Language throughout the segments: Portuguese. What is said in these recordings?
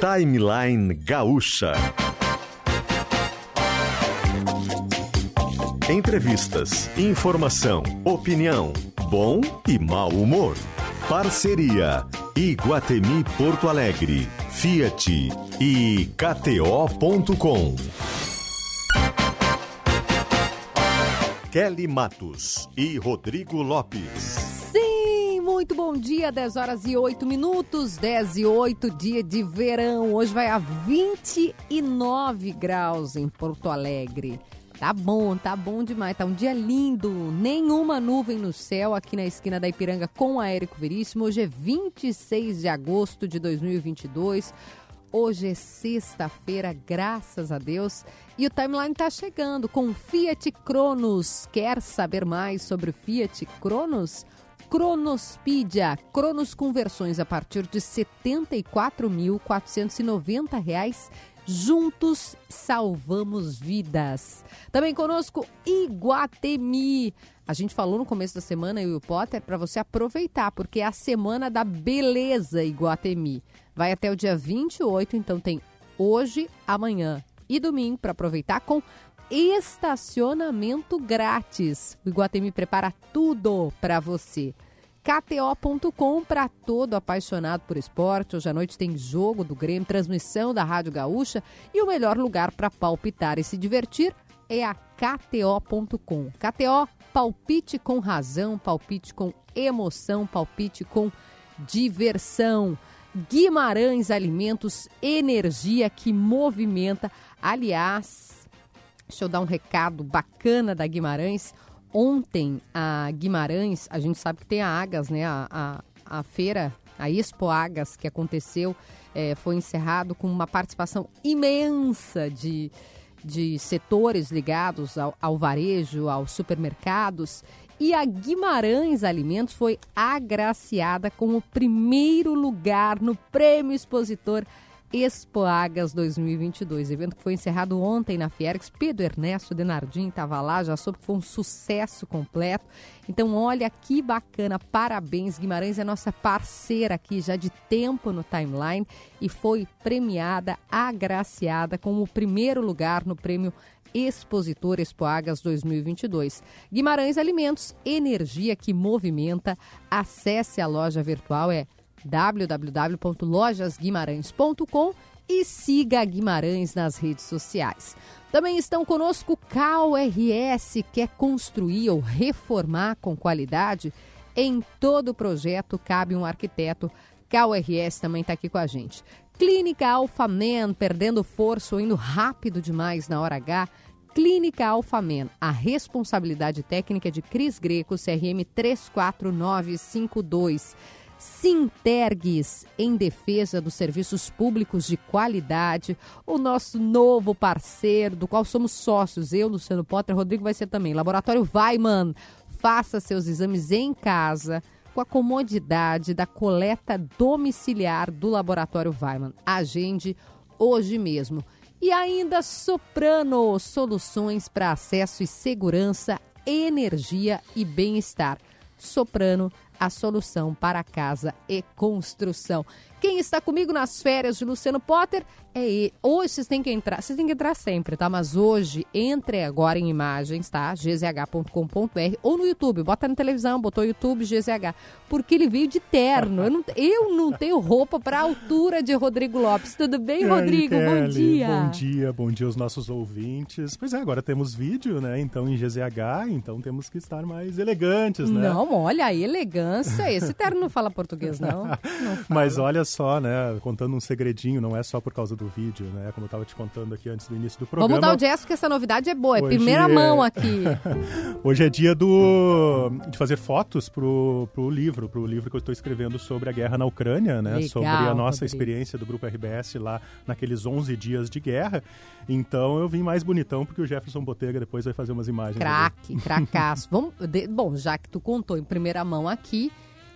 Timeline Gaúcha. Entrevistas, informação, opinião, bom e mau humor. Parceria Iguatemi Porto Alegre, Fiat e KTO.com. Kelly Matos e Rodrigo Lopes. Muito bom dia, 10 horas e 8 minutos, 10 e 8, dia de verão. Hoje vai a 29 graus em Porto Alegre. Tá bom, tá bom demais, tá um dia lindo. Nenhuma nuvem no céu aqui na esquina da Ipiranga com a Érico Veríssimo. Hoje é 26 de agosto de 2022. Hoje é sexta-feira, graças a Deus. E o timeline está chegando com Fiat Cronos. Quer saber mais sobre o Fiat Cronos? Cronospedia, Cronos com versões a partir de R$ 74.490. Juntos salvamos vidas. Também conosco Iguatemi. A gente falou no começo da semana, eu e o Potter, para você aproveitar, porque é a semana da beleza Iguatemi. Vai até o dia 28, então tem hoje, amanhã e domingo para aproveitar com estacionamento grátis. O Iguatemi prepara tudo para você. KTO.com para todo apaixonado por esporte. Hoje à noite tem jogo do Grêmio, transmissão da Rádio Gaúcha e o melhor lugar para palpitar e se divertir é a KTO.com. KTO, palpite com razão, palpite com emoção, palpite com diversão. Guimarães Alimentos, energia que movimenta. Aliás, deixa eu dar um recado bacana da Guimarães. Ontem, a Guimarães, a gente sabe que tem a Agas, né? A, a, a feira, a Expo Agas, que aconteceu, é, foi encerrado com uma participação imensa de, de setores ligados ao, ao varejo, aos supermercados. E a Guimarães Alimentos foi agraciada com o primeiro lugar no Prêmio Expositor Expoagas 2022. Evento que foi encerrado ontem na Fiergs. Pedro Ernesto Denardim estava lá, já soube que foi um sucesso completo. Então, olha que bacana, parabéns. Guimarães é nossa parceira aqui já de tempo no timeline e foi premiada, agraciada com o primeiro lugar no prêmio Expositor Expoagas 2022. Guimarães Alimentos, energia que movimenta. Acesse a loja virtual, é www.lojasguimarães.com e siga Guimarães nas redes sociais. Também estão conosco KRS, quer construir ou reformar com qualidade? Em todo projeto cabe um arquiteto. KRS também está aqui com a gente. Clínica Alfamen, perdendo força ou indo rápido demais na hora H. Clínica Alfamen, a responsabilidade técnica de Cris Greco, CRM 34952. Sintergues, em defesa dos serviços públicos de qualidade, o nosso novo parceiro, do qual somos sócios, eu, Luciano Potter, Rodrigo vai ser também. Laboratório Weiman, faça seus exames em casa com a comodidade da coleta domiciliar do Laboratório Weiman. Agende hoje mesmo. E ainda Soprano, soluções para acesso e segurança, energia e bem-estar. Soprano a solução para casa e construção. Quem está comigo nas férias de Luciano Potter é ele. Hoje vocês têm que entrar, vocês têm que entrar sempre, tá? Mas hoje, entre agora em imagens, tá? gzh.com.br ou no YouTube, bota na televisão, botou YouTube GZH, porque ele veio de terno. Eu não, eu não tenho roupa para a altura de Rodrigo Lopes. Tudo bem, aí, Rodrigo? Kelly? Bom dia. Bom dia, bom dia aos nossos ouvintes. Pois é, agora temos vídeo, né? Então em GZH, então temos que estar mais elegantes, né? Não, olha a elegância. Esse terno não fala português, não. não fala. Mas olha só, né? Contando um segredinho, não é só por causa do vídeo, né? Como eu estava te contando aqui antes do início do programa. Vamos dar o gesto que essa novidade é boa, é primeira é- mão aqui. Hoje é dia do de fazer fotos pro, pro livro, pro livro que eu estou escrevendo sobre a guerra na Ucrânia, né? Legal, sobre a nossa Rodrigo. experiência do grupo RBS lá naqueles 11 dias de guerra. Então eu vim mais bonitão porque o Jefferson Botega depois vai fazer umas imagens. Craque, cracaço. Vamos, de- bom, já que tu contou em primeira mão aqui,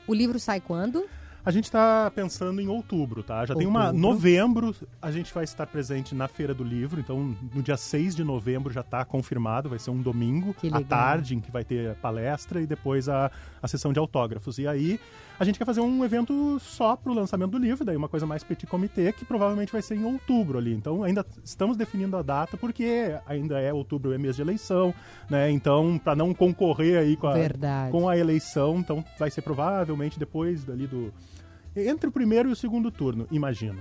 o livro sai quando? A gente está pensando em outubro, tá? Já outubro. tem uma. Novembro a gente vai estar presente na Feira do Livro, então no dia 6 de novembro já está confirmado, vai ser um domingo à tarde em que vai ter palestra e depois a, a sessão de autógrafos. E aí a gente quer fazer um evento só para o lançamento do livro, daí uma coisa mais petit comité, que provavelmente vai ser em outubro ali. Então ainda estamos definindo a data, porque ainda é outubro, é mês de eleição, né? Então, para não concorrer aí com a, com a eleição, então vai ser provavelmente depois dali do entre o primeiro e o segundo turno, imagino.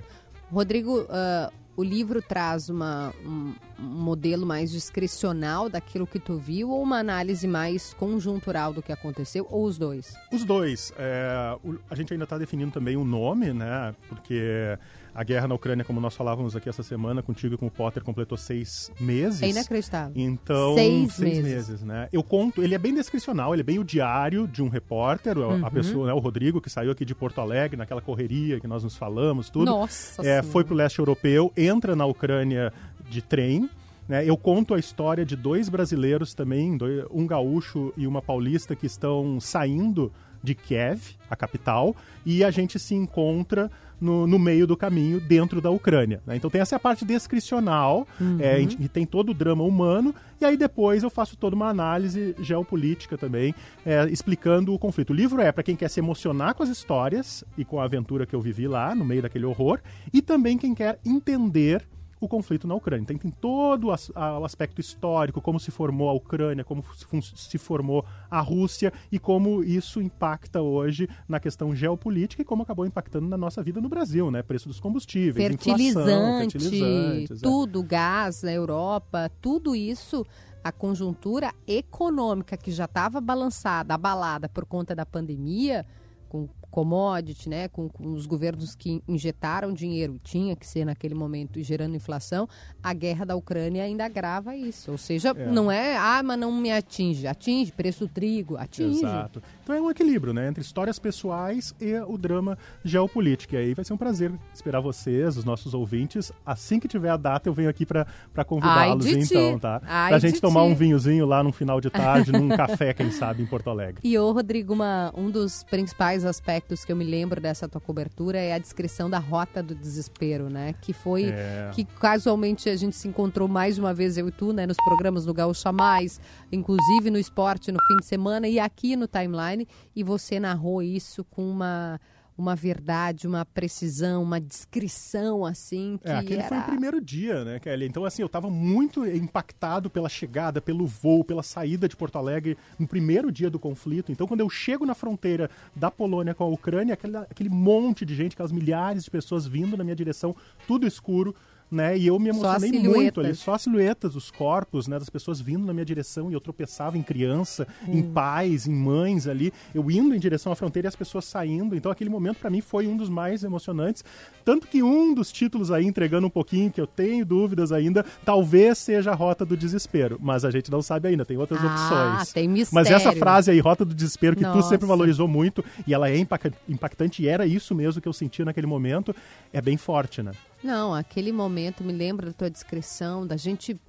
Rodrigo, uh, o livro traz uma, um, modelo mais discricional daquilo que tu viu ou uma análise mais conjuntural do que aconteceu, ou os dois? Os dois. É, o, a gente ainda está definindo também o nome, né? Porque a guerra na Ucrânia, como nós falávamos aqui essa semana, contigo e com o Potter, completou seis meses. É inacreditável. Então, seis, seis meses. meses. né? Eu conto, ele é bem descricional, ele é bem o diário de um repórter, uhum. a pessoa, né, o Rodrigo, que saiu aqui de Porto Alegre, naquela correria que nós nos falamos, tudo. Nossa é, Foi pro leste europeu, entra na Ucrânia de trem, né? eu conto a história de dois brasileiros também, um gaúcho e uma paulista que estão saindo de Kiev, a capital, e a gente se encontra no, no meio do caminho dentro da Ucrânia. Né? Então tem essa parte descricional, uhum. é, e tem todo o drama humano, e aí depois eu faço toda uma análise geopolítica também, é, explicando o conflito. O livro é para quem quer se emocionar com as histórias e com a aventura que eu vivi lá, no meio daquele horror, e também quem quer entender o conflito na Ucrânia. Então tem todo o aspecto histórico, como se formou a Ucrânia, como se formou a Rússia e como isso impacta hoje na questão geopolítica e como acabou impactando na nossa vida no Brasil, né? Preço dos combustíveis, fertilizante, inflação, fertilizantes, é. tudo, é. gás na Europa, tudo isso a conjuntura econômica que já estava balançada, abalada por conta da pandemia, com commodity, né, com, com, os governos que injetaram dinheiro, tinha que ser naquele momento, gerando inflação, a guerra da Ucrânia ainda agrava isso. Ou seja, é. não é, ah, mas não me atinge. Atinge, preço do trigo, atinge. Exato. Então é um equilíbrio, né, entre histórias pessoais e o drama geopolítico. E aí vai ser um prazer esperar vocês, os nossos ouvintes. Assim que tiver a data, eu venho aqui para convidá-los, então, tá? Ai, pra gente tomar ti. um vinhozinho lá no final de tarde, num café, quem sabe, em Porto Alegre. E, ô, Rodrigo, uma, um dos principais aspectos aspectos que eu me lembro dessa tua cobertura é a descrição da rota do desespero, né? Que foi é. que casualmente a gente se encontrou mais uma vez eu e tu, né, nos programas do Gaúcha Mais, inclusive no esporte no fim de semana e aqui no timeline, e você narrou isso com uma uma verdade, uma precisão, uma descrição assim. Que é, aquele era... foi o primeiro dia, né, Kelly? Então, assim, eu estava muito impactado pela chegada, pelo voo, pela saída de Porto Alegre no primeiro dia do conflito. Então, quando eu chego na fronteira da Polônia com a Ucrânia, aquele, aquele monte de gente, aquelas milhares de pessoas vindo na minha direção, tudo escuro né? E eu me emocionei muito ali, só as silhuetas, os corpos, né, das pessoas vindo na minha direção e eu tropeçava em criança, hum. em pais, em mães ali, eu indo em direção à fronteira e as pessoas saindo. Então aquele momento para mim foi um dos mais emocionantes, tanto que um dos títulos aí entregando um pouquinho que eu tenho dúvidas ainda, talvez seja a Rota do Desespero, mas a gente não sabe ainda, tem outras ah, opções. Tem mistério. Mas essa frase aí, Rota do Desespero, que Nossa. tu sempre valorizou muito e ela é impactante e era isso mesmo que eu sentia naquele momento, é bem forte, né? Não, aquele momento me lembra da tua descrição, da gente.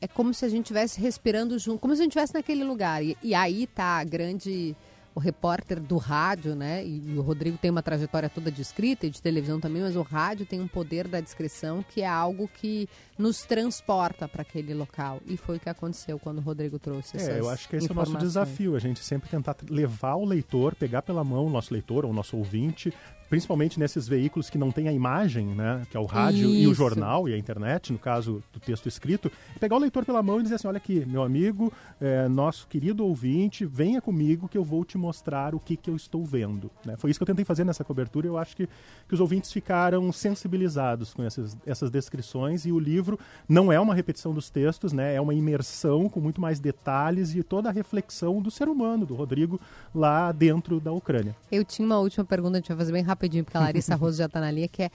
É como se a gente estivesse respirando junto, como se a gente estivesse naquele lugar. E, e aí tá a grande o repórter do rádio, né? E, e, o Rodrigo tem uma trajetória toda de escrita e de televisão também, mas o rádio tem um poder da descrição que é algo que nos transporta para aquele local. E foi o que aconteceu quando o Rodrigo trouxe essas É, eu acho que esse é o nosso desafio, a gente sempre tentar levar o leitor, pegar pela mão o nosso leitor ou o nosso ouvinte, principalmente nesses veículos que não têm a imagem, né, que é o rádio Isso. e o jornal e a internet, no caso do texto escrito, pegar o leitor pela mão e dizer assim, olha aqui, meu amigo, é, nosso querido ouvinte, venha comigo que eu vou te mostrar o que, que eu estou vendo. Né? Foi isso que eu tentei fazer nessa cobertura e eu acho que, que os ouvintes ficaram sensibilizados com essas, essas descrições e o livro não é uma repetição dos textos, né, é uma imersão com muito mais detalhes e toda a reflexão do ser humano, do Rodrigo, lá dentro da Ucrânia. Eu tinha uma última pergunta, a gente vai fazer bem rápido rapidinho, porque a Larissa Rosa já está na linha, que é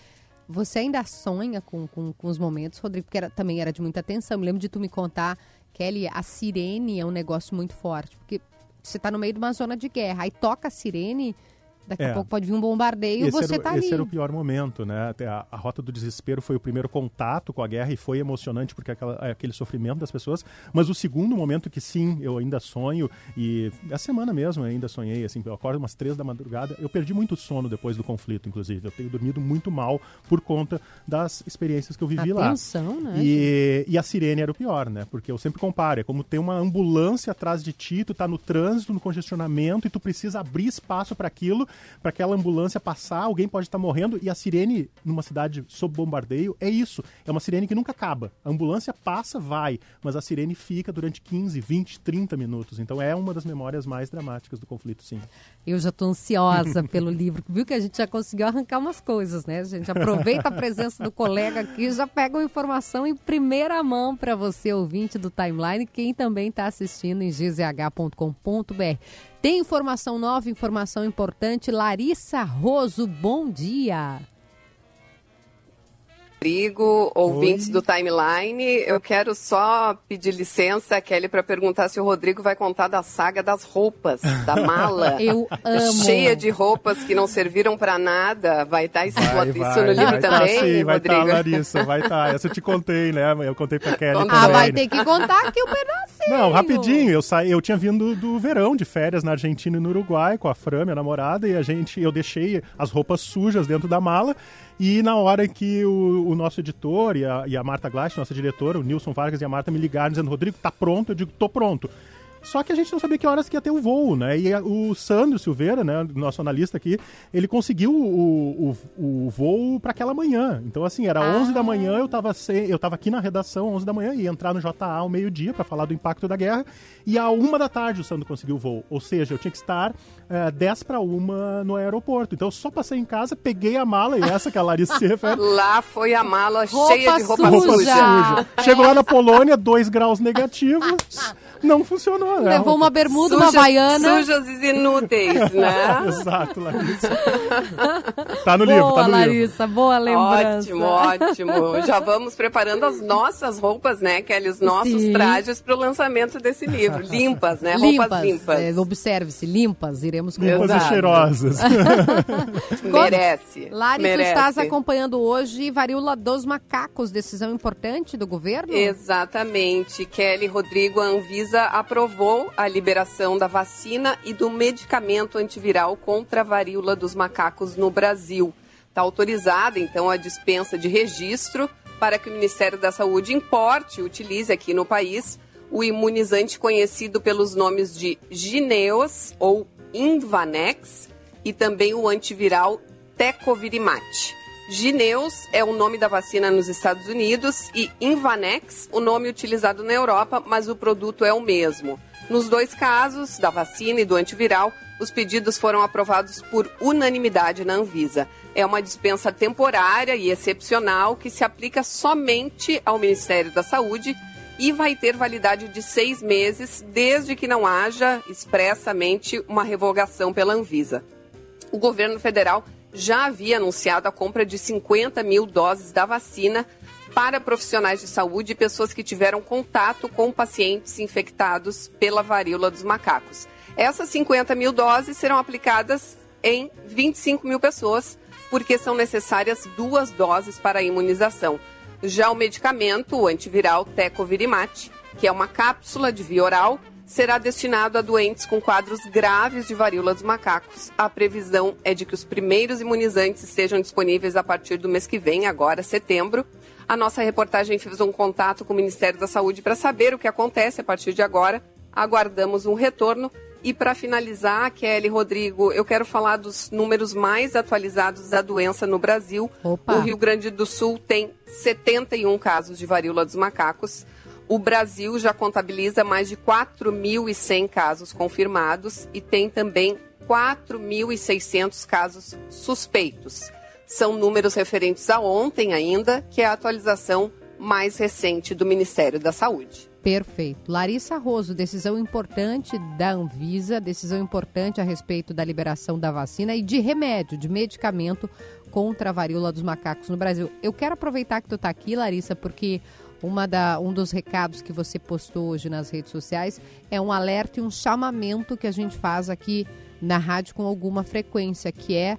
você ainda sonha com, com, com os momentos, Rodrigo, porque era, também era de muita atenção. Me lembro de tu me contar, Kelly, a sirene é um negócio muito forte, porque você está no meio de uma zona de guerra, aí toca a sirene, Daqui é. a pouco pode vir um bombardeio e você está ali. Esse era o pior momento, né? Até a, a, rota do desespero foi o primeiro contato com a guerra e foi emocionante porque aquela, aquele sofrimento das pessoas. Mas o segundo momento que sim, eu ainda sonho e a semana mesmo eu ainda sonhei, assim, eu acordo umas três da madrugada. Eu perdi muito sono depois do conflito, inclusive. Eu tenho dormido muito mal por conta das experiências que eu vivi a lá. Tensão, né? E, e, a sirene era o pior, né? Porque eu sempre comparo, é como ter uma ambulância atrás de ti, tu tá no trânsito, no congestionamento e tu precisa abrir espaço para aquilo para aquela ambulância passar, alguém pode estar tá morrendo e a sirene numa cidade sob bombardeio é isso, é uma sirene que nunca acaba. A ambulância passa, vai, mas a sirene fica durante 15, 20, 30 minutos. Então é uma das memórias mais dramáticas do conflito, sim. Eu já estou ansiosa pelo livro. Viu que a gente já conseguiu arrancar umas coisas, né? Gente aproveita a presença do colega aqui, já pega uma informação em primeira mão para você, ouvinte do Timeline, quem também está assistindo em gzh.com.br. Tem informação nova, informação importante. Larissa Roso, bom dia. Rodrigo, ouvintes Oi. do Timeline. Eu quero só pedir licença, Kelly, para perguntar se o Rodrigo vai contar da saga das roupas, da mala. Eu amo. Cheia de roupas que não serviram para nada. Vai estar tá isso, vai, isso vai, no livro vai também, tá, sim, vai estar, tá, Larissa, vai estar. Tá. Essa eu te contei, né? Eu contei para Kelly Ah, também. vai ter que contar aqui o um Não, rapidinho. Eu, sa... eu tinha vindo do verão de férias na Argentina e no Uruguai com a Fran, minha namorada, e a gente, eu deixei as roupas sujas dentro da mala e na hora que o, o nosso editor e a, e a Marta Glass, nossa diretora, o Nilson Vargas e a Marta me ligaram dizendo, Rodrigo, tá pronto? Eu digo, tô pronto. Só que a gente não sabia que horas que ia ter o voo, né? E o Sandro Silveira, né, nosso analista aqui, ele conseguiu o, o, o voo para aquela manhã. Então, assim, era ah. 11 da manhã, eu tava, se, eu tava aqui na redação 11 da manhã, ia entrar no JA ao meio-dia para falar do impacto da guerra. E a uma da tarde o Sandro conseguiu o voo. Ou seja, eu tinha que estar é, 10 para uma no aeroporto. Então, eu só passei em casa, peguei a mala, e essa que a Larissa refere. Lá foi a mala roupa cheia de roupa suja. Roupa suja. Chegou lá na Polônia, 2 graus negativos não funcionou. Né? Levou uma bermuda, Suja, uma baiana. Sujas e inúteis, né? Exato, Larissa. tá no boa, livro, tá no Larissa, livro. boa lembrança. Ótimo, ótimo. Já vamos preparando as nossas roupas, né, Kelly? Os nossos Sim. trajes para o lançamento desse livro. Limpas, né? Limpas, roupas limpas. É, Observe-se, limpas, iremos com Limpas Exato. e cheirosas. Merece. Larissa, Merece. estás acompanhando hoje varíola dos macacos, decisão importante do governo? Exatamente. Kelly Rodrigo, a Anvisa Anvisa aprovou a liberação da vacina e do medicamento antiviral contra a varíola dos macacos no Brasil. Está autorizada, então, a dispensa de registro para que o Ministério da Saúde importe e utilize aqui no país o imunizante conhecido pelos nomes de Gineos ou Invanex e também o antiviral Tecovirimat. Gineus é o nome da vacina nos Estados Unidos e Invanex, o nome utilizado na Europa, mas o produto é o mesmo. Nos dois casos, da vacina e do antiviral, os pedidos foram aprovados por unanimidade na Anvisa. É uma dispensa temporária e excepcional que se aplica somente ao Ministério da Saúde e vai ter validade de seis meses, desde que não haja expressamente uma revogação pela Anvisa. O governo federal já havia anunciado a compra de 50 mil doses da vacina para profissionais de saúde e pessoas que tiveram contato com pacientes infectados pela varíola dos macacos. Essas 50 mil doses serão aplicadas em 25 mil pessoas, porque são necessárias duas doses para a imunização. Já o medicamento, o antiviral Tecovirimat, que é uma cápsula de via oral, será destinado a doentes com quadros graves de varíola dos macacos. A previsão é de que os primeiros imunizantes estejam disponíveis a partir do mês que vem, agora setembro. A nossa reportagem fez um contato com o Ministério da Saúde para saber o que acontece a partir de agora. Aguardamos um retorno. E para finalizar, Kelly Rodrigo, eu quero falar dos números mais atualizados da doença no Brasil. Opa. O Rio Grande do Sul tem 71 casos de varíola dos macacos. O Brasil já contabiliza mais de 4.100 casos confirmados e tem também 4.600 casos suspeitos. São números referentes a ontem ainda, que é a atualização mais recente do Ministério da Saúde. Perfeito. Larissa Roso, decisão importante da Anvisa, decisão importante a respeito da liberação da vacina e de remédio, de medicamento contra a varíola dos macacos no Brasil. Eu quero aproveitar que tu está aqui, Larissa, porque uma da, um dos recados que você postou hoje nas redes sociais é um alerta e um chamamento que a gente faz aqui na rádio com alguma frequência, que é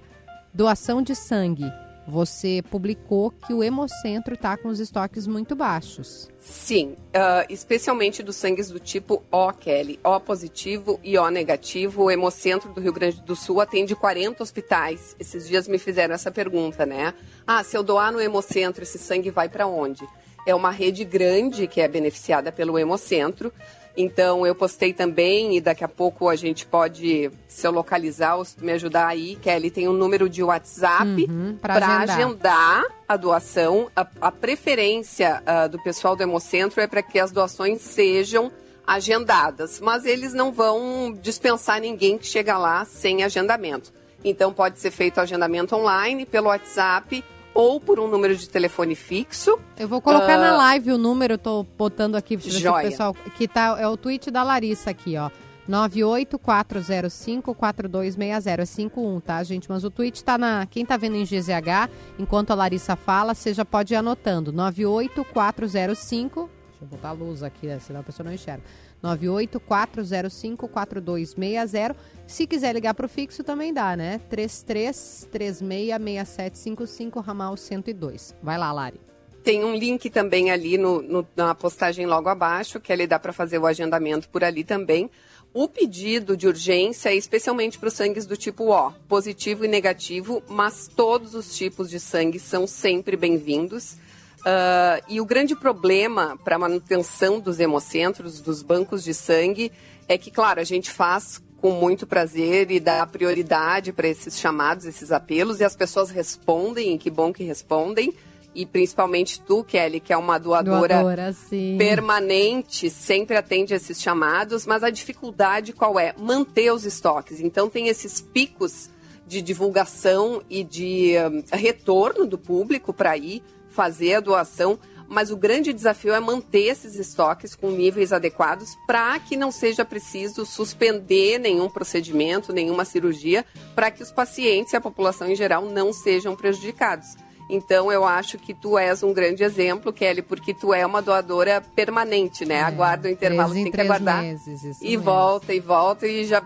doação de sangue. Você publicou que o Hemocentro está com os estoques muito baixos. Sim, uh, especialmente dos sangues do tipo O, Kelly. O positivo e O negativo. O Hemocentro do Rio Grande do Sul atende 40 hospitais. Esses dias me fizeram essa pergunta, né? Ah, se eu doar no Hemocentro, esse sangue vai para onde? É uma rede grande que é beneficiada pelo Hemocentro. Então eu postei também e daqui a pouco a gente pode, se eu localizar, me ajudar aí, Kelly, tem um número de WhatsApp Uhum, para agendar. agendar a doação. A, a preferência ah, do pessoal do Hemocentro é para que as doações sejam agendadas, mas eles não vão dispensar ninguém que chega lá sem agendamento. Então pode ser feito o agendamento online pelo WhatsApp ou por um número de telefone fixo. Eu vou colocar Ah. na live o número, eu tô botando aqui o Joia. pessoal. Que tá, é o tweet da Larissa aqui, ó. 98405-4260. É 51, tá, gente? Mas o tweet tá na. Quem tá vendo em GZH, enquanto a Larissa fala, você já pode ir anotando. 98405. Deixa eu botar a luz aqui, né, senão a pessoa não enxerga. 98405-4260. Se quiser ligar pro fixo, também dá, né? 33366755, ramal 102. Vai lá, Lari. Tem um link também ali no, no- na postagem logo abaixo, que ali dá para fazer o agendamento por ali também. O pedido de urgência é especialmente para os sangues do tipo O, positivo e negativo, mas todos os tipos de sangue são sempre bem-vindos. Ah, e o grande problema para a manutenção dos hemocentros, dos bancos de sangue, é que, claro, a gente faz com muito prazer e dá prioridade para esses chamados, esses apelos, e as pessoas respondem, e que bom que respondem. E principalmente tu, Kelly, que é uma doadora, Doadora, permanente, sempre atende esses chamados, mas a dificuldade qual é? Manter os estoques. Então tem esses picos de divulgação e de hum, retorno do público para ir fazer a doação, mas o grande desafio é manter esses estoques com níveis adequados para que não seja preciso suspender nenhum procedimento, nenhuma cirurgia, para que os pacientes e a população em geral não sejam prejudicados. Então eu acho que tu és um grande exemplo, Kelly, porque tu é uma doadora permanente, né? Aguarda o intervalo, tem que aguardar. meses, e mesmo. volta, e volta, e já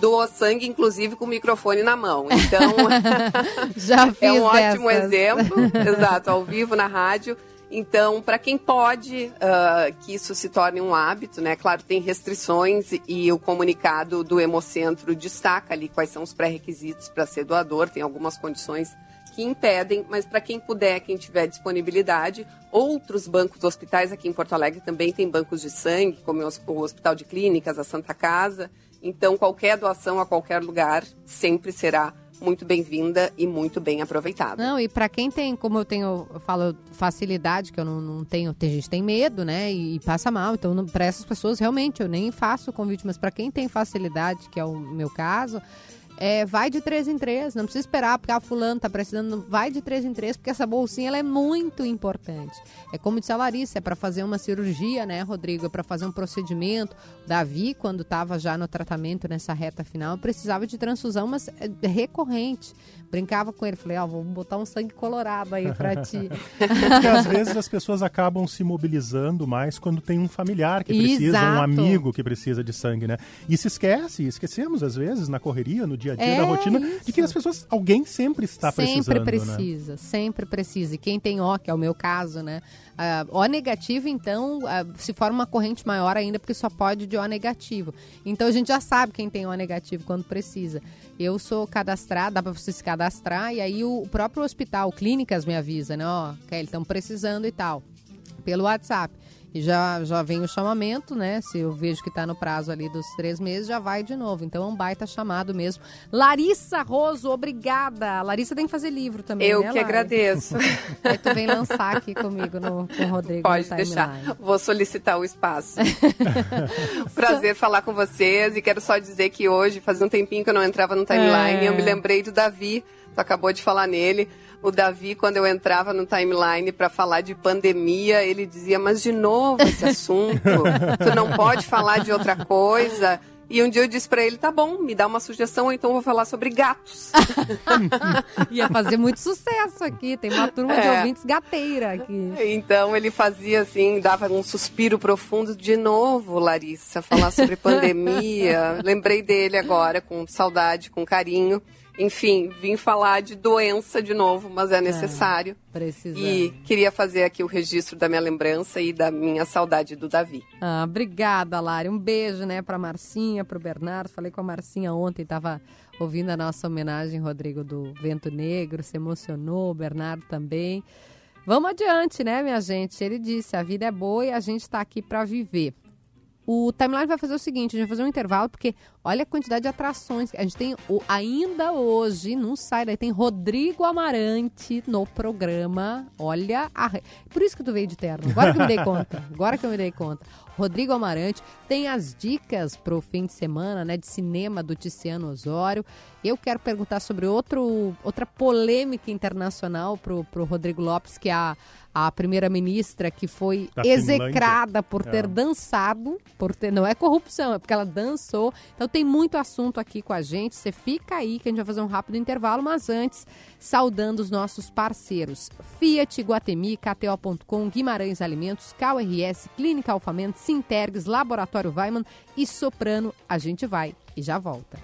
doa sangue, inclusive com o microfone na mão. Então, Já fiz é um ótimo dessas. exemplo, exato, ao vivo na rádio. Então, para quem pode ah, que isso se torne um hábito, né? Claro, tem restrições e o comunicado do Hemocentro destaca ali quais são os pré-requisitos para ser doador, tem algumas condições que impedem, mas para quem puder, quem tiver disponibilidade, outros bancos hospitais aqui em Porto Alegre também tem bancos de sangue, como o Hospital de Clínicas, a Santa Casa. Então, qualquer doação a qualquer lugar sempre será muito bem-vinda e muito bem aproveitada. Não, e para quem tem, como eu tenho, eu falo facilidade, que eu não, não tenho, tem gente tem medo, né, e, passa mal. Então, para essas pessoas, realmente, eu nem faço convite, mas para quem tem facilidade, que é o meu caso, é, vai de três em três, não precisa esperar, porque a fulano tá precisando, vai de três em três, porque essa bolsinha ela é muito importante. É como disse a Larissa, é para fazer uma cirurgia, né, Rodrigo? É para fazer um procedimento. Davi, quando estava já no tratamento nessa reta final, precisava de transfusão, mas é recorrente. Brincava com ele, falei, ó, vou botar um sangue colorado aí pra ti. Porque às vezes as pessoas acabam se mobilizando mais quando tem um familiar que precisa, um Exato. amigo que precisa de sangue, né? E se esquece, esquecemos às vezes na correria, no dia a dia É da rotina, de isso. que as pessoas, alguém sempre está sempre precisando, né? precisa, sempre precisa. E quem tem O, que é o meu caso, né? Ah, o negativo, então, ah, se forma uma corrente maior ainda, porque só pode de O negativo. Então a gente já sabe quem tem O negativo quando precisa. Eu sou cadastrada, dá para você se cadastrar, e aí o próprio hospital, clínicas me avisa, né? Ó, Kelly, estão precisando e tal. Pelo WhatsApp. E já, já vem o chamamento, né? Se eu vejo que tá no prazo ali dos três meses, já vai de novo. Então é um baita chamado mesmo. Larissa Roso, obrigada. Larissa tem que fazer livro também, Eu né, que Lari? agradeço. Aí tu vem lançar aqui comigo no, com o Rodrigo Pode deixar. Vou solicitar o espaço. Prazer falar com vocês e quero só dizer que hoje, fazia um tempinho que eu não entrava no timeline, É. eu me lembrei do Davi, tu acabou de falar nele. O Davi, quando eu entrava no timeline para falar de pandemia, ele dizia: Mas de novo esse assunto, tu não pode falar de outra coisa. E um dia eu disse para ele, tá bom, me dá uma sugestão, então eu vou falar sobre gatos. Ia fazer muito sucesso aqui, tem uma turma é. de ouvintes gateira aqui. Então ele fazia assim, dava um suspiro profundo de novo, Larissa, falar sobre pandemia. Lembrei dele agora, com saudade, com carinho. Enfim, vim falar de doença de novo, mas é, é necessário. É, precisa. E queria fazer aqui o registro da minha lembrança e da minha saudade do Davi. Ah, obrigada, Lari. Um beijo, né, para Marcinha, para o Bernardo. Falei com a Marcinha ontem, estava ouvindo a nossa homenagem, Rodrigo, do Vento Negro, se emocionou, o Bernardo também. Vamos adiante, né, minha gente? Ele disse: a vida é boa e a gente está aqui para viver. O timeline vai fazer o seguinte: a gente vai fazer um intervalo, porque olha a quantidade de atrações. A gente tem o, ainda hoje, não sai daí, tem Rodrigo Amarante no programa. Olha, a, por isso que tu veio de terno. Agora que eu me dei conta. Agora que eu me dei conta. Rodrigo Amarante tem as dicas para o fim de semana, né, de cinema do Ticiano Osório. Eu quero perguntar sobre outro, outra polêmica internacional para o Rodrigo Lopes, que é a a primeira-ministra que foi da execrada Finlândia. por ter é. dançado, por ter não é corrupção, é porque ela dançou. Então tem muito assunto aqui com a gente. Você fica aí que a gente vai fazer um rápido intervalo, mas antes, saudando os nossos parceiros: Fiat, Guatemi, KTO.com, Guimarães Alimentos, KRS, Clínica Alfamento, Sintergs, Laboratório Weiman e Soprano. A gente vai e já volta.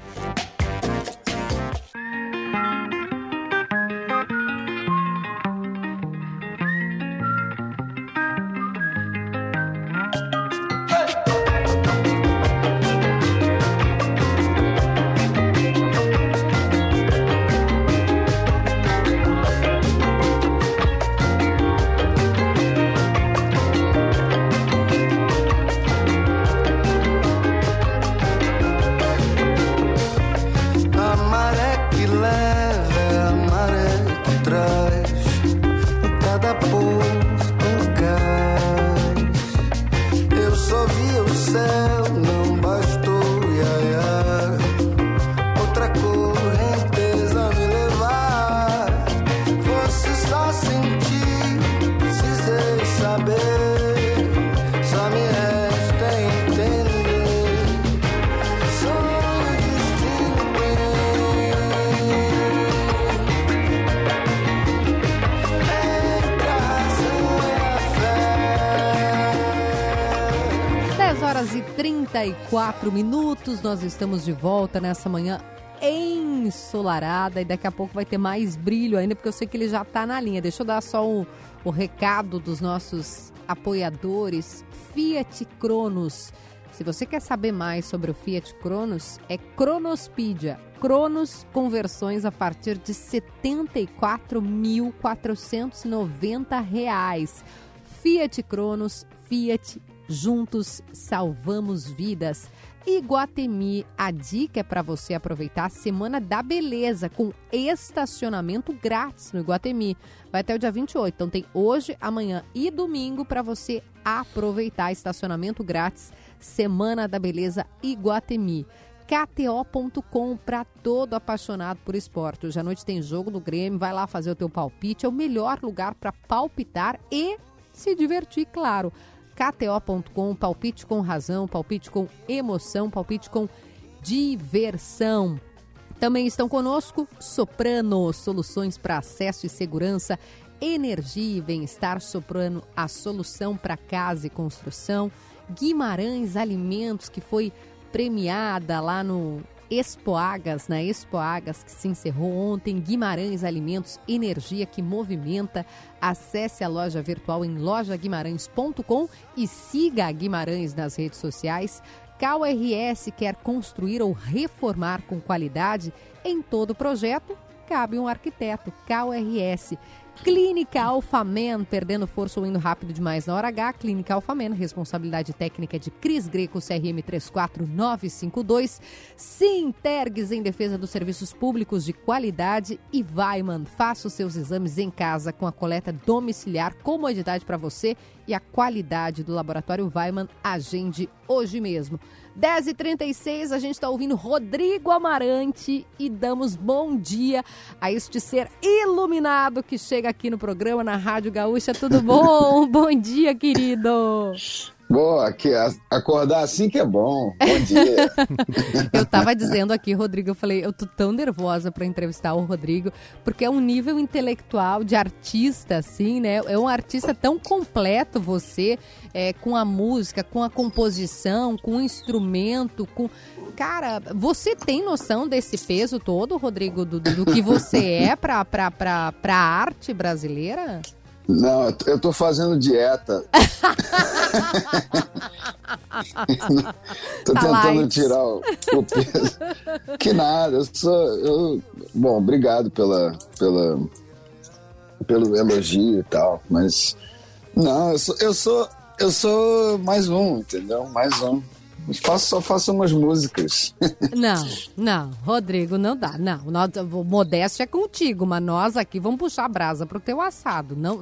34 minutos. Nós estamos de volta nessa manhã ensolarada e daqui a pouco vai ter mais brilho ainda, porque eu sei que ele já está na linha. Deixa eu dar só o, o recado dos nossos apoiadores. Fiat Cronos. Se você quer saber mais sobre o Fiat Cronos, é Cronospedia. Cronos conversões a partir de R$ 74.490. Fiat Cronos, Fiat Juntos salvamos vidas. Iguatemi, a dica é para você aproveitar a Semana da Beleza com estacionamento grátis no Iguatemi. Vai até o dia 28, então tem hoje, amanhã e domingo para você aproveitar estacionamento grátis Semana da Beleza Iguatemi. KTO.com para todo apaixonado por esporte. Hoje à noite tem jogo do Grêmio, vai lá fazer o teu palpite, é o melhor lugar para palpitar e se divertir, claro. KTO.com, palpite com razão, palpite com emoção, palpite com diversão. Também estão conosco Soprano, soluções para acesso e segurança, energia e bem-estar. Soprano, a solução para casa e construção. Guimarães Alimentos, que foi premiada lá no Expoagas, na Expoagas que se encerrou ontem, Guimarães Alimentos, energia que movimenta. Acesse a loja virtual em lojaguimarães.com e siga a Guimarães nas redes sociais. KRS quer construir ou reformar com qualidade em todo projeto? Cabe um arquiteto. KRS Clínica Alfamen, perdendo força ou indo rápido demais na hora H. Clínica Alfamen, responsabilidade técnica de Cris Greco, CRM 34952. Sintergues em defesa dos serviços públicos de qualidade. E Weiman, faça os seus exames em casa com a coleta domiciliar, comodidade para você e a qualidade do laboratório Weiman. Agende hoje mesmo. 10h36, a gente está ouvindo Rodrigo Amarante e damos bom dia a este ser iluminado que chega aqui no programa, na Rádio Gaúcha. Tudo bom? bom dia, querido! Boa, que acordar assim que é bom. Bom dia. eu tava dizendo aqui, Rodrigo, eu falei, eu tô tão nervosa para entrevistar o Rodrigo, porque é um nível intelectual de artista, assim, né? É um artista tão completo você, é, com a música, com a composição, com o instrumento, com. Cara, você tem noção desse peso todo, Rodrigo, do, do que você é pra, pra, pra, pra arte brasileira? Não, eu tô fazendo dieta. tô tá tentando light. tirar o, o, peso. Que nada, eu sou. Eu, bom, obrigado pela, pela, pelo elogio e tal, mas. Não, eu sou, eu sou, eu sou mais um, entendeu? Mais um. Faço, só faço umas músicas. Não, não, Rodrigo, não dá. Não, nós, modéstia é contigo, mas nós aqui vamos puxar a brasa pro teu assado. Não,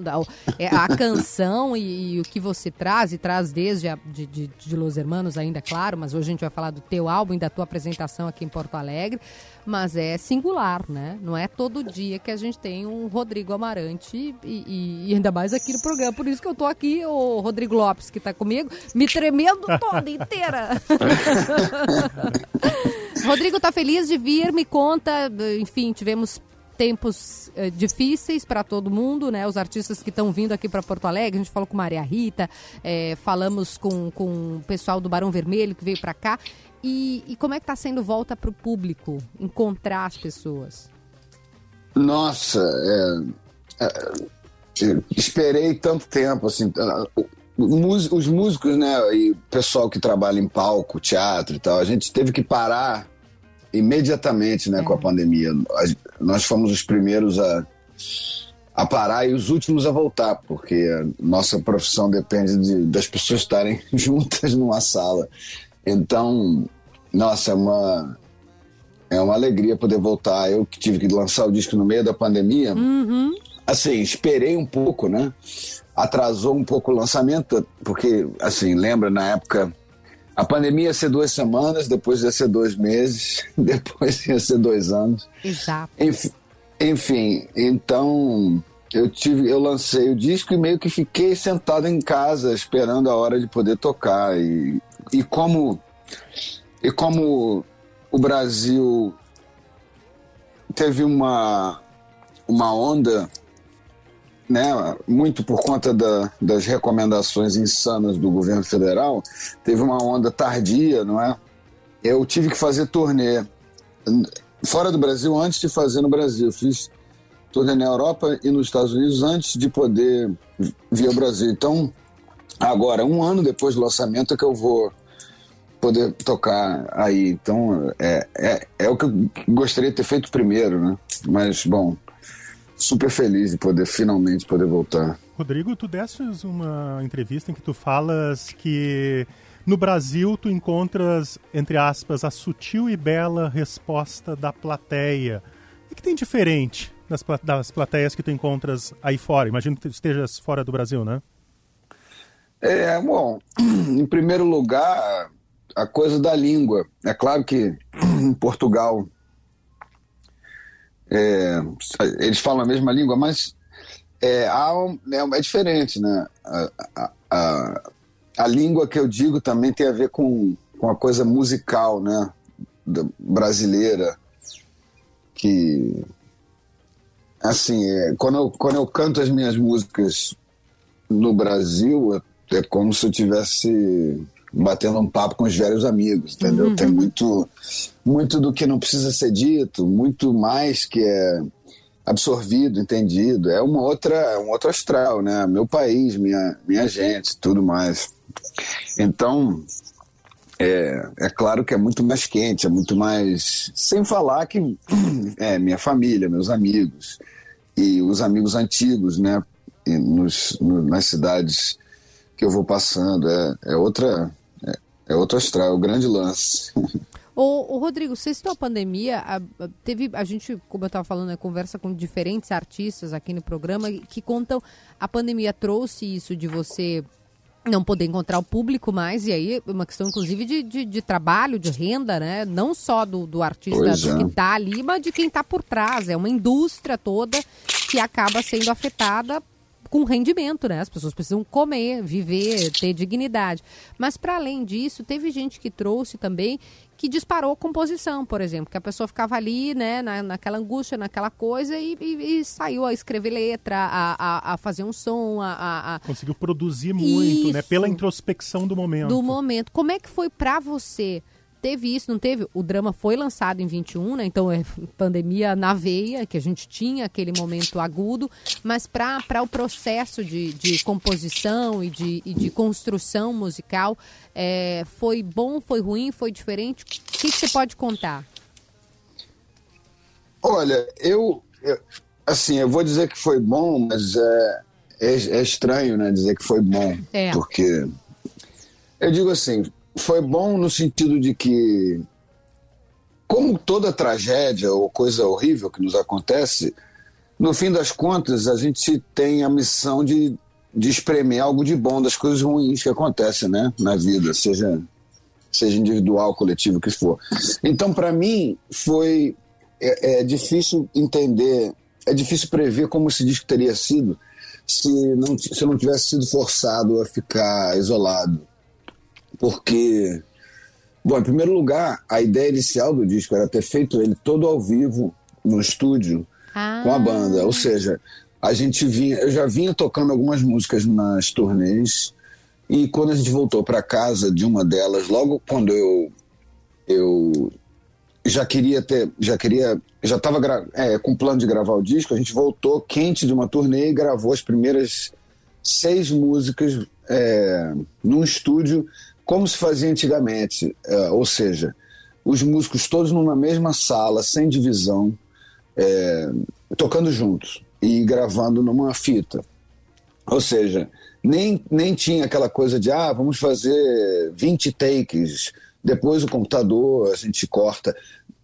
é, a canção e, e, o que você traz, e traz desde a, de, de, de Los Hermanos ainda, claro, mas hoje a gente vai falar do teu álbum e da tua apresentação aqui em Porto Alegre mas é singular, né? Não é todo dia que a gente tem um Rodrigo Amarante e, e ainda mais aqui no programa. Por isso que eu tô aqui, o Rodrigo Lopes, que tá comigo, me tremendo toda inteira. Rodrigo tá feliz de vir, me conta, enfim, tivemos tempos eh, difíceis para todo mundo, né? Os artistas que estão vindo aqui para Porto Alegre, a gente falou com Maria Rita, eh, falamos com, com o pessoal do Barão Vermelho que veio para cá. E, e como é que está sendo volta para o público, encontrar as pessoas? Nossa, é, é, esperei tanto tempo, assim, os músicos, né, e o pessoal que trabalha em palco, teatro e tal, a gente teve que parar imediatamente, né, é. com a é. pandemia. Nós fomos os primeiros a, a parar e os últimos a voltar, porque a nossa profissão depende de, das pessoas estarem juntas numa sala. Então, nossa, é uma, é uma alegria poder voltar. Eu que tive que lançar o disco no meio da pandemia, uhum. assim, esperei um pouco, né? Atrasou um pouco o lançamento, porque, assim, lembra na época. A pandemia ia ser duas semanas, depois ia ser dois meses, depois ia ser dois anos. Exato. Enfim, enfim então eu tive, eu lancei o disco e meio que fiquei sentado em casa esperando a hora de poder tocar e, e como e como o Brasil teve uma, uma onda, né, muito por conta da, das recomendações insanas do governo federal, teve uma onda tardia, não é? Eu tive que fazer turnê fora do Brasil antes de fazer no Brasil. Fiz turnê na Europa e nos Estados Unidos antes de poder vir ao Brasil. Então, agora, um ano depois do lançamento, é que eu vou poder tocar aí. Então, é, é, é o que eu gostaria de ter feito primeiro, né? Mas, bom, super feliz de poder finalmente poder voltar. Rodrigo, tu destes uma entrevista em que tu falas que no Brasil tu encontras, entre aspas, a sutil e bela resposta da plateia. O que tem diferente das, das plateias que tu encontras aí fora? Imagino que tu estejas fora do Brasil, né? É, bom, em primeiro lugar, a coisa da língua. É claro que em Portugal é, eles falam a mesma língua, mas é, um, é, é diferente, né? A, a, a, a, língua que eu digo também tem a ver com, com a coisa musical, né? Da, brasileira, que assim, é, quando, eu, quando eu canto as minhas músicas no Brasil, é, é como se eu tivesse batendo um papo com os velhos amigos, entendeu? Uhum. Tem muito, muito do que não precisa ser dito, muito mais que é absorvido, entendido. É uma outra, é um outro astral, né? Meu país, minha, minha gente, tudo mais. Então, é, é claro que é muito mais quente, é muito mais. Sem falar que é minha família, meus amigos e os amigos antigos, né? Nos, no, nas cidades que eu vou passando. É, é outra é outro astral, é o grande lance. Ô, ô, Rodrigo, você citou a pandemia, a, a, teve, a gente, como eu estava falando, né, conversa com diferentes artistas aqui no programa que contam, a pandemia trouxe isso de você não poder encontrar o público mais, e aí uma questão inclusive de, de, de trabalho, de renda, né? Não só do, do artista é. que está ali, mas de quem está por trás. É uma indústria toda que acaba sendo afetada com rendimento, né? As pessoas precisam comer, viver, ter dignidade. Mas para além disso, teve gente que trouxe também que disparou composição, por exemplo, que a pessoa ficava ali, né, na, naquela angústia, naquela coisa e, e, e saiu a escrever letra, a, a, a fazer um som, a, a, conseguiu produzir muito, Isso. né, pela introspecção do momento. Do momento. Como é que foi para você? Teve isso, não teve? O drama foi lançado em 21, né? Então é pandemia na veia, que a gente tinha aquele momento agudo, mas para o processo de, de composição e de, e de construção musical, é, foi bom, foi ruim, foi diferente? O que, que você pode contar? Olha, eu, eu, assim, eu vou dizer que foi bom, mas é, é, é estranho, né, dizer que foi bom, é. porque eu digo assim, foi bom no sentido de que, como toda tragédia ou coisa horrível que nos acontece, no fim das contas, a gente tem a missão de, de espremer algo de bom das coisas ruins que acontecem né, na vida, seja, seja individual, coletivo, que for. Então, para mim, foi é, é, difícil entender, é difícil prever como esse disco teria sido se não, se eu não tivesse sido forçado a ficar isolado porque, bom, em primeiro lugar, a ideia inicial do disco era ter feito ele todo ao vivo no estúdio ah. com a banda, ou seja, a gente vinha, eu já vinha tocando algumas músicas nas turnês e quando a gente voltou para casa de uma delas, logo quando eu eu já queria ter, já queria, já estava é, com plano de gravar o disco, a gente voltou quente de uma turnê e gravou as primeiras seis músicas é, num estúdio como se fazia antigamente, é, ou seja, os músicos todos numa mesma sala, sem divisão, é, tocando juntos e gravando numa fita. Ou seja, nem, nem tinha aquela coisa de, ah, vamos fazer 20 takes, depois o computador a gente corta.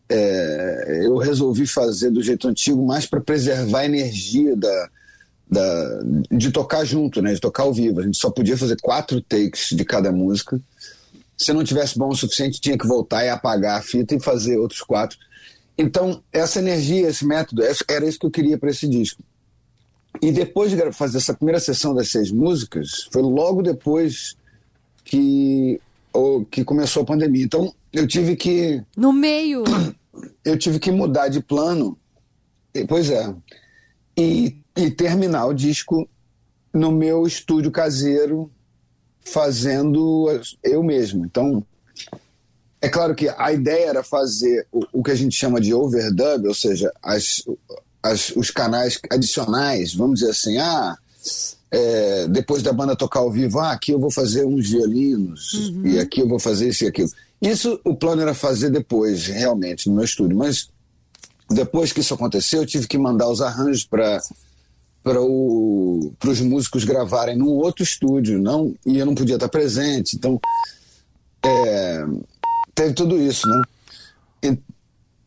É, eu resolvi fazer do jeito antigo mais para preservar a energia da, da, de tocar junto, né, de tocar ao vivo. A gente só podia fazer quatro takes de cada música se não tivesse bom o suficiente, tinha que voltar e apagar a fita e fazer outros quatro. Então, essa energia, esse método, era isso que eu queria para esse disco. E depois de fazer essa primeira sessão das seis músicas, foi logo depois que, ou, que começou a pandemia. Então, eu tive que. No meio! Eu tive que mudar de plano. Pois é. E, e terminar o disco no meu estúdio caseiro, fazendo eu mesmo. Então, é claro que a ideia era fazer o, o que a gente chama de overdub, ou seja, as, as, os canais adicionais, vamos dizer assim, ah, é, depois da banda tocar ao vivo, ah, aqui eu vou fazer uns violinos, uhum. e aqui eu vou fazer isso e aquilo. Isso o plano era fazer depois, realmente, no meu estúdio, mas depois que isso aconteceu, eu tive que mandar os arranjos para para os músicos gravarem num outro estúdio, não e eu não podia estar presente, então é, teve tudo isso, né?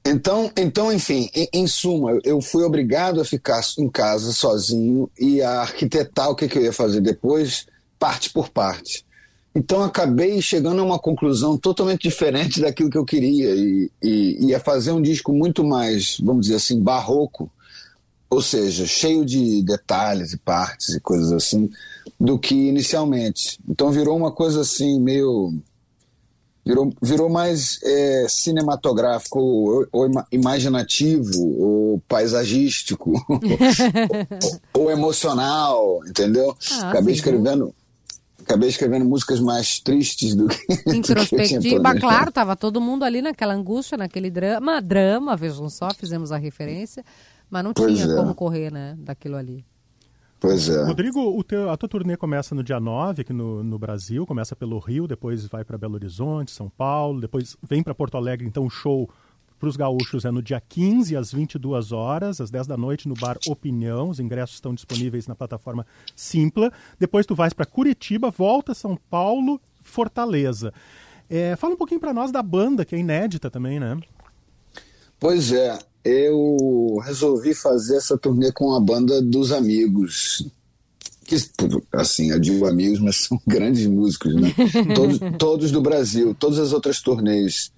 Então, então enfim, em, em, suma, eu fui obrigado a ficar em casa sozinho e a arquitetar o que, que eu ia fazer depois, parte por parte. Então acabei chegando a uma conclusão totalmente diferente daquilo que eu queria e, e ia fazer um disco muito mais, vamos dizer assim, barroco ou seja, cheio de detalhes e partes e coisas assim, do que inicialmente. Então virou uma coisa assim, meio. Virou, virou mais é, cinematográfico, ou, ou, imaginativo, ou paisagístico, ou, ou, emocional, entendeu? Ah, Acabei sim, escrevendo. Acabei escrevendo músicas mais tristes do que. Introspectiva, claro, estava todo mundo ali naquela angústia, naquele drama. Drama, vejam só, fizemos a referência. Mas não pois tinha é. como correr, né, daquilo ali. Pois é. Rodrigo, teu, a tua turnê começa no dia 9 aqui no, no Brasil, começa pelo Rio, depois vai para Belo Horizonte, São Paulo, depois vem para Porto Alegre, então o show para os gaúchos é no dia 15, às 22 horas, às 10 da noite, no bar Opinião. Os ingressos estão disponíveis na plataforma Simpla. Depois tu vais para Curitiba, volta São Paulo, Fortaleza. É, fala um pouquinho para nós da banda, que é inédita também, né? Pois é eu resolvi fazer essa turnê com a banda dos amigos. Que, assim, eu digo amigos, mas são grandes músicos, né? todos, todos do Brasil. Todas as outras turnês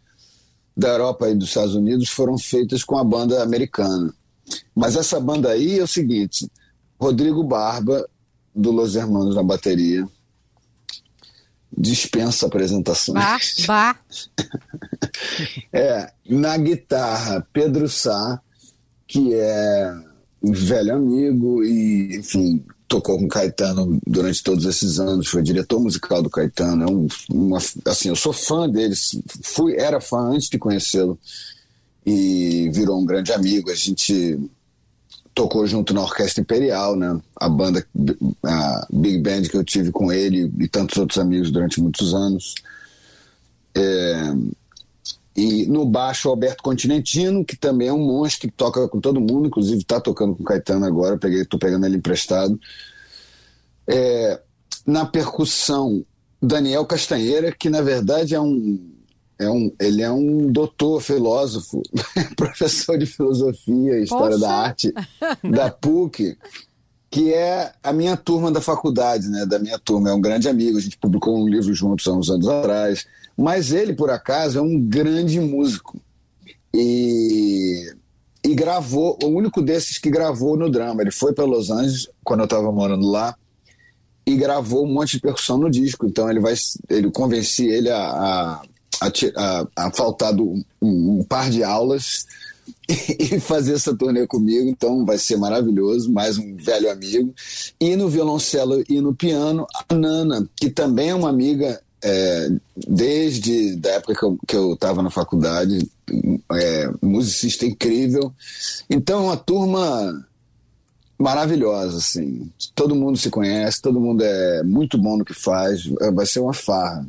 da Europa e dos Estados Unidos foram feitas com a banda americana. Mas essa banda aí é o seguinte: Rodrigo Barba do Los Hermanos na bateria. Dispensa apresentações. Bah, bah. é, na guitarra, Pedro Sá, que é um velho amigo e, enfim, tocou com Caetano durante todos esses anos, foi diretor musical do Caetano. É um, uma, assim, eu sou fã dele, fui, era fã antes de conhecê-lo e virou um grande amigo. A gente tocou junto na Orquestra Imperial, né? A banda, a Big Band que eu tive com ele e tantos outros amigos durante muitos anos. É, e no baixo, Alberto Continentino, que também é um monstro que toca com todo mundo, inclusive está tocando com o Caetano agora, peguei, tô pegando ele emprestado. É, na percussão, Daniel Castanheira, que na verdade é um, é um ele é um doutor filósofo, professor de filosofia e história Poxa. da arte da PUC, que é a minha turma da faculdade, né? Da minha turma, é um grande amigo, a gente publicou um livro juntos há uns anos atrás. Mas ele, por acaso, é um grande músico. E, e gravou, o único desses que gravou no drama. Ele foi para Los Angeles, quando eu estava morando lá, e gravou um monte de percussão no disco. Então ele vai, ele convenci ele a, a, a, a- a faltar do, um, um par de aulas e fazer essa turnê comigo. Então vai ser maravilhoso, mais um velho amigo. E no violoncelo e no piano, a Nana, que também é uma amiga é, desde da época que eu, que eu estava na faculdade, é, musicista incrível. Então, é uma turma maravilhosa, assim. Todo mundo se conhece, todo mundo é muito bom no que faz, vai ser uma farra.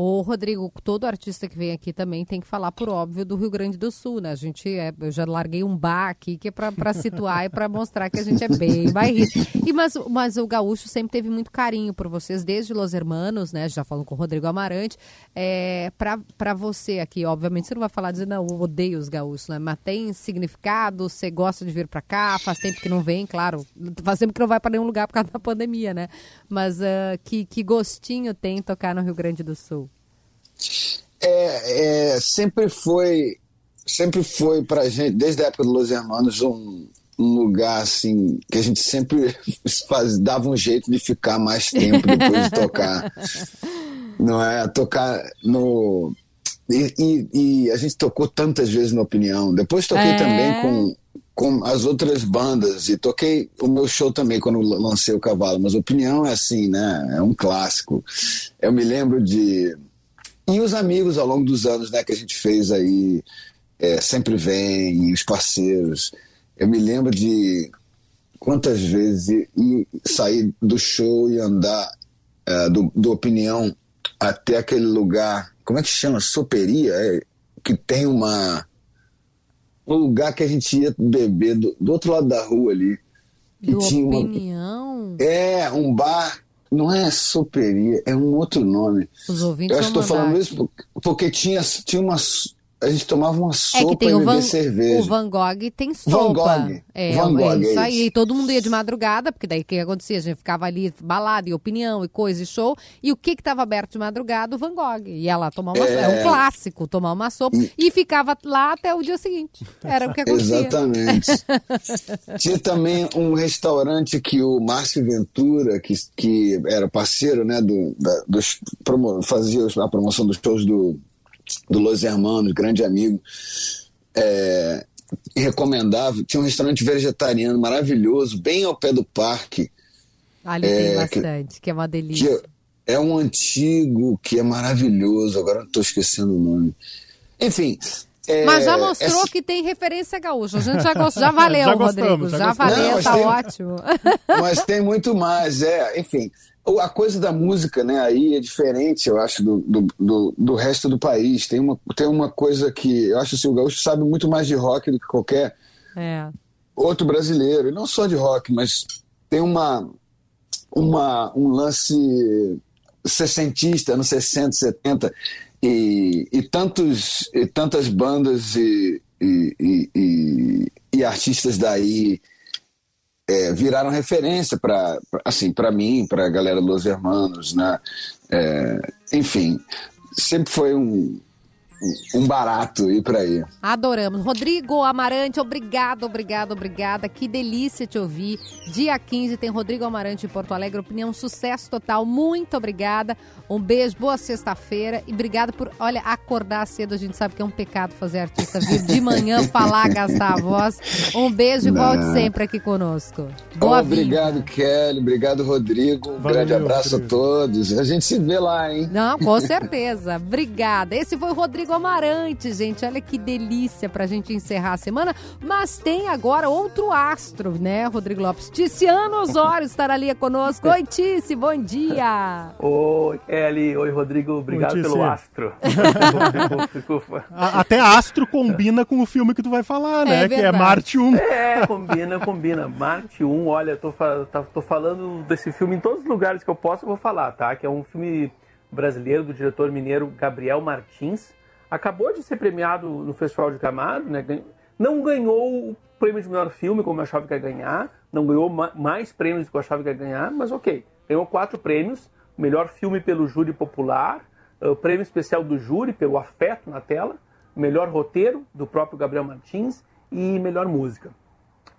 Ô, Rodrigo, todo artista que vem aqui também tem que falar, por óbvio, do Rio Grande do Sul, né? A gente é, eu já larguei um bar aqui que é pra situar e pra mostrar que a gente é bem bairrista. E mas, mas o gaúcho sempre teve muito carinho por vocês, desde Los Hermanos, né? Já falando com o Rodrigo Amarante. É, pra você aqui, obviamente, você não vai falar dizer, não, eu odeio os gaúchos, né? Mas tem significado, você gosta de vir pra cá, faz tempo que não vem, claro. Faz tempo que não vai pra nenhum lugar por causa da pandemia, né? Mas ah, que, que gostinho tem tocar no Rio Grande do Sul? É, é, sempre foi, sempre foi pra gente, desde a época do Los Hermanos, um, um lugar assim que a gente sempre faz, dava um jeito de ficar mais tempo depois de tocar. Não é? Tocar no. E, e- e a gente tocou tantas vezes na opinião. Depois toquei É. também com, com as outras bandas e toquei o meu show também quando lancei o Cavalo. Mas opinião é assim, né? É um clássico. Eu me lembro de e os amigos ao longo dos anos né, que a gente fez aí, é, sempre vem, os parceiros. Eu me lembro de quantas vezes ir, ir- sair do show e andar é, do, do Opinião até aquele lugar, como é que chama? Soperia? É, que tem uma. Um lugar que a gente ia beber do, do outro lado da rua ali. Que Do tinha uma- opinião. é, um bar. Não é soperia, é um outro nome. Os ouvintes Eu acho que estou falando isso porque, porque tinha, tinha uma. A gente tomava uma É sopa que tem e o bebia Van, cerveja. o Van Gogh tem sopa. Van Gogh. É, Van Gogh, é isso é aí. isso. E todo mundo ia de madrugada, porque daí o que acontecia? A gente ficava ali balada e opinião e coisa e show. E o que que estava aberto de madrugada? O Van Gogh. Ia lá tomar uma É. É um clássico, tomar uma sopa. E ficava lá até o dia seguinte. Era o que acontecia. Exatamente. Tinha também um restaurante que o Márcio Ventura, que, que era parceiro, né, do, da, dos, promo, fazia a promoção dos shows do, do Los Hermanos, grande amigo, é, recomendava. Tinha um restaurante vegetariano maravilhoso, bem ao pé do parque. Ali tem É, que- bastante, que, é uma delícia. que é um antigo que é maravilhoso, agora não estou esquecendo o nome. Enfim. é, Mas já mostrou essa- que tem referência gaúcha. A gente já gostou. Já valeu, Já Rodrigo. gostamos, já Já, gostamos. valeu, Não, tá tem- ótimo. Mas tem muito mais, é, enfim. A coisa da música, né, aí é diferente, eu acho, do, do, do, do resto do país. Tem uma, tem uma coisa que eu acho assim, o gaúcho sabe muito mais de rock do que qualquer É. outro brasileiro, e não só de rock, mas tem uma, uma um lance sessentista, anos 60, 70, e, e, tantos, e tantas bandas e, e, e- e artistas daí é, viraram referência para assim para mim, para a galera dos Hermanos, né? É, enfim, sempre foi um um barato ir para aí. Adoramos. Rodrigo Amarante, obrigado, obrigado, obrigada. Que delícia te ouvir. Dia 15 tem Rodrigo Amarante em Porto Alegre. Opinião sucesso total. Muito obrigada. Um beijo, boa sexta-feira. E obrigado por, olha, acordar cedo. A gente sabe que é um pecado fazer artista vir de manhã, falar, gastar a voz. Um beijo e volte sempre aqui conosco. Boa Obrigado, vida. Kelly. Obrigado, Rodrigo. Um Valeu, grande abraço Rodrigo. a todos. A gente se vê lá, hein? Não, com certeza. Obrigada. Esse foi o Rodrigo Amarante, gente. Olha que delícia pra gente encerrar a semana. Mas tem agora outro astro, né, Rodrigo Lopes? Ticiano Osório estará ali conosco. Oi, Tice, bom dia. Oi, Kelly. Oi, Rodrigo. Obrigado Oi, pelo astro. Até astro combina com o filme que tu vai falar, né? É que é Marte 1. É, combina, combina. Marte 1, olha, tô, tá, tô falando desse filme em todos os lugares que eu posso, eu vou falar, tá? Que é um filme brasileiro do diretor mineiro Gabriel Martins. Acabou de ser premiado no Festival de Gramado, né? Não ganhou o prêmio de melhor filme, como eu achava que ia ganhar, não ganhou mais prêmios do que eu achava que ia ganhar, mas ok. Ganhou quatro prêmios: melhor filme pelo júri popular, o prêmio especial do júri pelo afeto na tela, melhor roteiro do próprio Gabriel Martins e melhor música.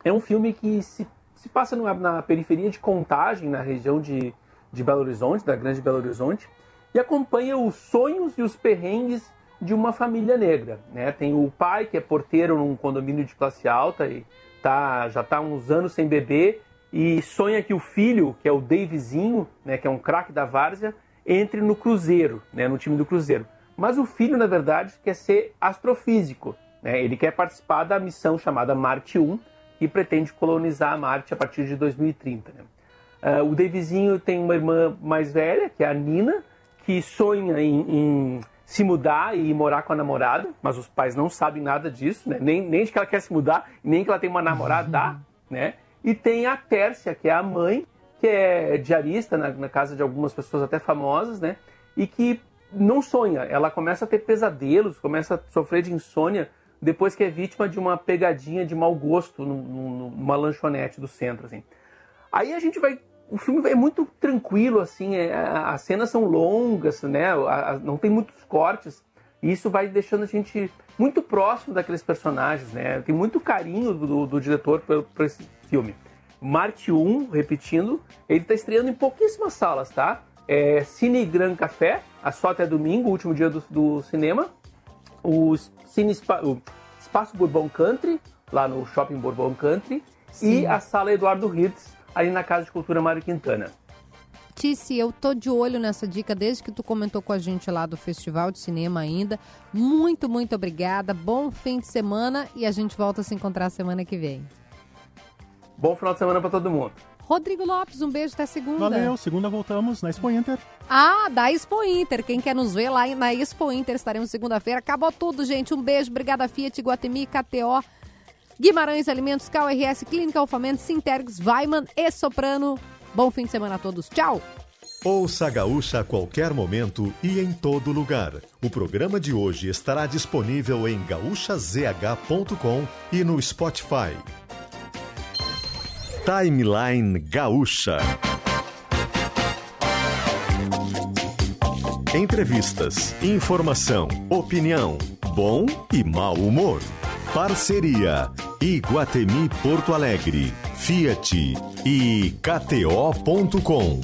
É um filme que se, se passa na, na periferia de Contagem, na região de, de Belo Horizonte, da Grande Belo Horizonte, e acompanha os sonhos e os perrengues de uma família negra. Né? Tem o pai que é porteiro num condomínio de classe alta e tá, já está uns anos sem bebê e sonha que o filho, que é o Davizinho, né, que é um craque da várzea, entre no Cruzeiro, né, no time do Cruzeiro. Mas o filho, na verdade, quer ser astrofísico. Né? Ele quer participar da missão chamada Marte 1, que pretende colonizar Marte a partir de 2030. Né? Uh, o Davizinho tem uma irmã mais velha, que é a Nina, que sonha em, em, se mudar e morar com a namorada, mas os pais não sabem nada disso, né? nem, nem de que ela quer se mudar, nem que ela tem uma namorada, uhum. né? E tem a Tércia, que é a mãe, que é diarista na, na, casa de algumas pessoas até famosas, né? E que não sonha, ela começa a ter pesadelos, começa a sofrer de insônia depois que é vítima de uma pegadinha de mau gosto numa lanchonete do centro, assim. Aí a gente vai o filme é muito tranquilo, assim, é, as cenas são longas, né? A, a, não tem muitos cortes. E isso vai deixando a gente muito próximo daqueles personagens, né? Tem muito carinho do, do diretor por, por, esse filme. Marte 1, repetindo, ele está estreando em pouquíssimas salas, tá? É Cine Gran Café, a só até domingo, último dia do, do cinema. O Cine Spa, o Espaço Bourbon Country, lá no Shopping Bourbon Country. Sim. E a Sala Eduardo Ritz, ali na Casa de Cultura Mário Quintana. Tice, eu tô de olho nessa dica desde que tu comentou com a gente lá do Festival de Cinema ainda. Muito, muito obrigada. Bom fim de semana e a gente volta a se encontrar semana que vem. Bom final de semana para todo mundo. Rodrigo Lopes, um beijo até segunda. Valeu, segunda voltamos na Expo Inter. Ah, da Expo Inter. Quem quer nos ver lá na Expo Inter, estaremos segunda-feira. Acabou tudo, gente. Um beijo, obrigada Fiat, Guatemi, KTO. Guimarães Alimentos, KRS, Clínica Alfamento, Sintergs, Weiman e Soprano. Bom fim de semana a todos. Tchau! Ouça a Gaúcha a qualquer momento e em todo lugar. O programa de hoje estará disponível em gaúchazh.com e no Spotify. Timeline Gaúcha. Entrevistas, informação, opinião, bom e mau humor. Parceria Iguatemi Porto Alegre, Fiat e KTO.com.